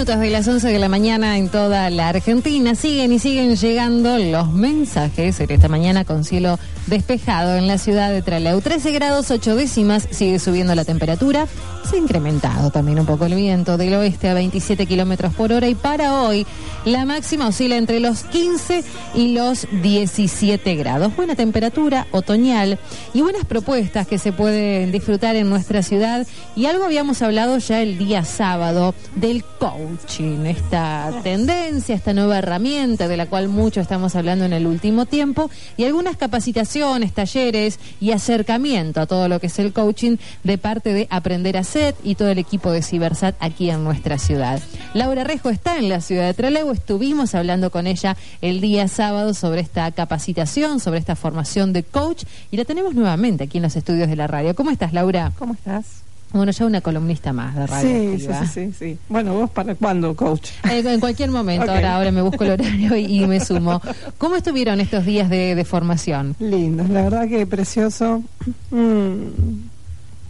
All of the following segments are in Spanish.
Minutos de las 11 de la mañana en toda la Argentina. Siguen y siguen llegando los mensajes en esta mañana con cielo despejado en la ciudad de Trelew. 13 grados 8 décimas, sigue subiendo la temperatura. Se ha incrementado también un poco el viento del oeste a 27 kilómetros por hora. Y para hoy, la máxima oscila entre los 15 y los 17 grados. Buena temperatura otoñal y buenas propuestas que se pueden disfrutar en nuestra ciudad. Y algo habíamos hablado ya el día sábado del coaching, esta tendencia, esta nueva herramienta de la cual mucho estamos hablando en el último tiempo y algunas capacitaciones, talleres y acercamiento a todo lo que es el coaching de parte de Aprender a Set y todo el equipo de Cibersat aquí en nuestra ciudad. Laura Rejo está en la ciudad de Trelew, estuvimos hablando con ella el día sábado sobre esta capacitación, sobre esta formación de coach y la tenemos nuevamente aquí en los estudios de la radio. ¿Cómo estás, Laura? ¿Cómo estás? Bueno, ya una columnista más de radio. Sí, sí, sí, sí, Bueno, ¿vos para cuándo, coach? Eh, en cualquier momento, ahora, ahora me busco el horario y, me sumo. ¿Cómo estuvieron estos días de, formación? Lindos, la verdad que precioso. Mm,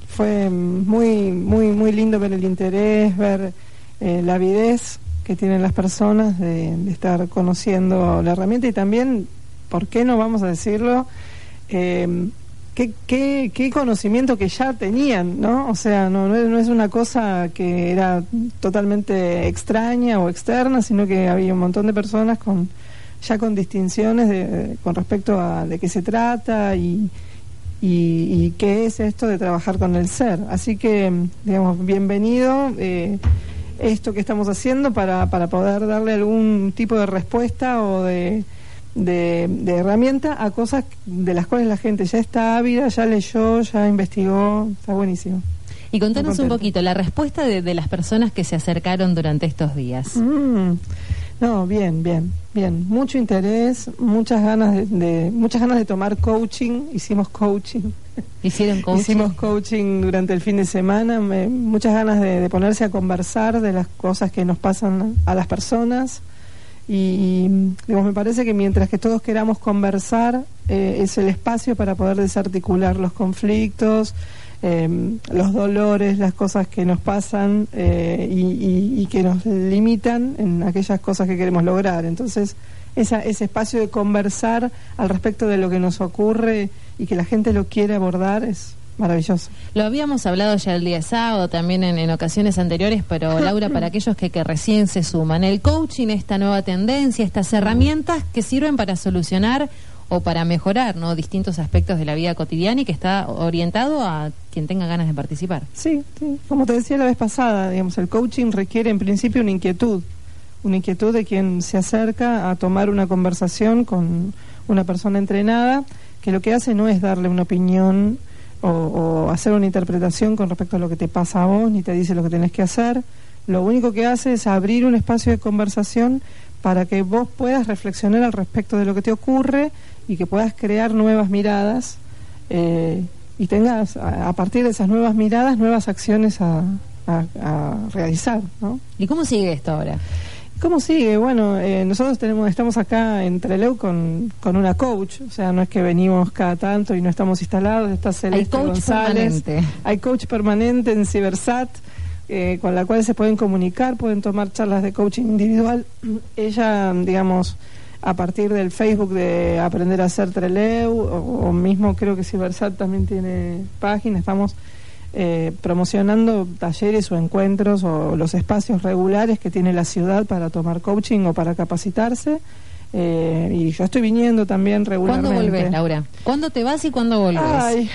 fue muy, muy, muy lindo ver el interés, ver eh, la avidez que tienen las personas de, de, estar conociendo la herramienta y también, ¿por qué no vamos a decirlo? Eh, qué, qué, conocimiento que ya tenían, ¿no? O sea, no, es, una cosa que era totalmente extraña o externa, sino que había un montón de personas con ya con distinciones de, con respecto a de qué se trata y, y, qué es esto de trabajar con el ser. Así que, digamos, bienvenido. Eh, esto que estamos haciendo para, para poder darle algún tipo de respuesta o de de, herramienta a cosas de las cuales la gente ya está ávida, ya leyó, ya investigó, está buenísimo. Y contanos un poquito la respuesta de, las personas que se acercaron durante estos días. Mm, no, bien, bien, bien. Mucho interés, muchas ganas de, muchas ganas de tomar coaching. Hicimos coaching. Hicieron coaching. Hicimos coaching durante el fin de semana. muchas ganas de, de ponerse a conversar de las cosas que nos pasan a las personas y, me parece que mientras que todos queramos conversar, eh, es el espacio para poder desarticular los conflictos, em, los dolores, las cosas que nos pasan eh, y, que nos limitan en aquellas cosas que queremos lograr. Entonces, esa, ese espacio de conversar al respecto de lo que nos ocurre y que la gente lo quiere abordar es Maravilloso. Lo habíamos hablado ya el día sábado, también en, ocasiones anteriores, pero Laura, para aquellos que, que, recién se suman, el coaching, esta nueva tendencia, estas herramientas que sirven para solucionar o para mejorar ¿no? distintos aspectos de la vida cotidiana y que está orientado a quien tenga ganas de participar. Sí, sí, como te decía la vez pasada, digamos, el coaching requiere en principio una inquietud, una inquietud de quien se acerca a tomar una conversación con una persona entrenada, que lo que hace no es darle una opinión o, hacer una interpretación con respecto a lo que te pasa a vos, ni te dice lo que tenés que hacer. Lo único que hace es abrir un espacio de conversación para que vos puedas reflexionar al respecto de lo que te ocurre y que puedas crear nuevas miradas eh, y tengas a, partir de esas nuevas miradas nuevas acciones a, a realizar. ¿no? ¿Y cómo sigue esto ahora? ¿Cómo sigue? Bueno, eh, nosotros tenemos, estamos acá en Treleu con, con una coach, o sea, no es que venimos cada tanto y no estamos instalados, está Celeste Hay coach González. Permanente. Hay coach permanente en Cibersat, eh, con la cual se pueden comunicar, pueden tomar charlas de coaching individual. Ella, digamos, a partir del Facebook de Aprender a Hacer Treleu, o, o mismo creo que Cibersat también tiene página, estamos eh, promocionando talleres o encuentros o los espacios regulares que tiene la ciudad para tomar coaching o para capacitarse. Eh, y yo estoy viniendo también regularmente. ¿Cuándo volvés, Laura? ¿Cuándo te vas y cuándo volvés?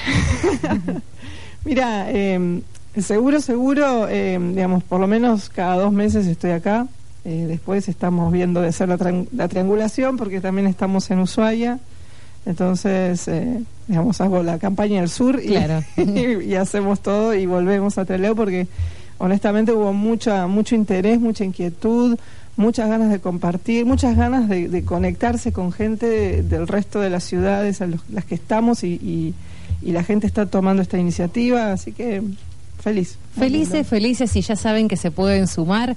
Mira, eh, seguro, seguro, digamos, por lo menos cada dos meses estoy acá. después estamos viendo de hacer la, la triangulación porque también estamos en Ushuaia. Entonces, eh, digamos, hago la campaña del sur y, y, hacemos todo y volvemos a Trelew porque honestamente hubo mucha, mucho interés, mucha inquietud, muchas ganas de compartir, muchas ganas de, conectarse con gente del resto de las ciudades a las que estamos y, y la gente está tomando esta iniciativa, así que feliz. Felices, felices y ya saben que se pueden sumar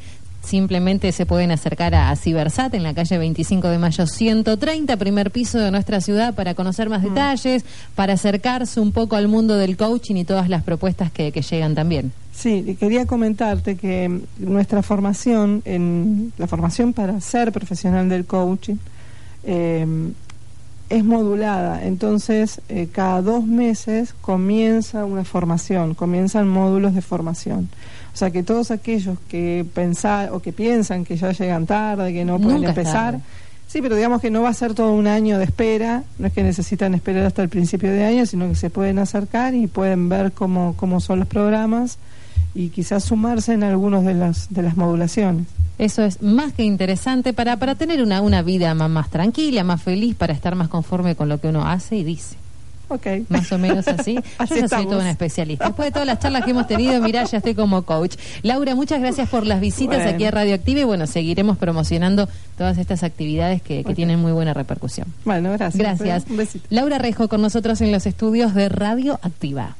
simplemente se pueden acercar a, Cibersat en la calle 25 de mayo 130, primer piso de nuestra ciudad, para conocer más mm. detalles, para acercarse un poco al mundo del coaching y todas las propuestas que, llegan también. Sí, quería comentarte que nuestra formación, en la formación para ser profesional del coaching, eh, es modulada, entonces eh, cada dos meses comienza una formación, comienzan módulos de formación. O sea que todos aquellos que pensan o que piensan que ya llegan tarde, que no pueden empezar, sí, pero digamos que no va a ser todo un año de espera, no es que necesitan esperar hasta el principio de año, sino que se pueden acercar y pueden ver cómo, cómo son los programas y quizás sumarse en algunos de las, de las modulaciones. Eso es más que interesante para, para tener una, una vida más, más tranquila, más feliz, para estar más conforme con lo que uno hace y dice. Ok. Más o menos así. así Yo no soy toda una especialista. Después de todas las charlas que hemos tenido, mirá, ya estoy como coach. Laura, muchas gracias por las visitas aquí a Radioactiva y bueno, seguiremos promocionando todas estas actividades que, que tienen muy buena repercusión. Bueno, gracias. Gracias. Un besito. Laura Rejo con nosotros en los estudios de Radio Activa.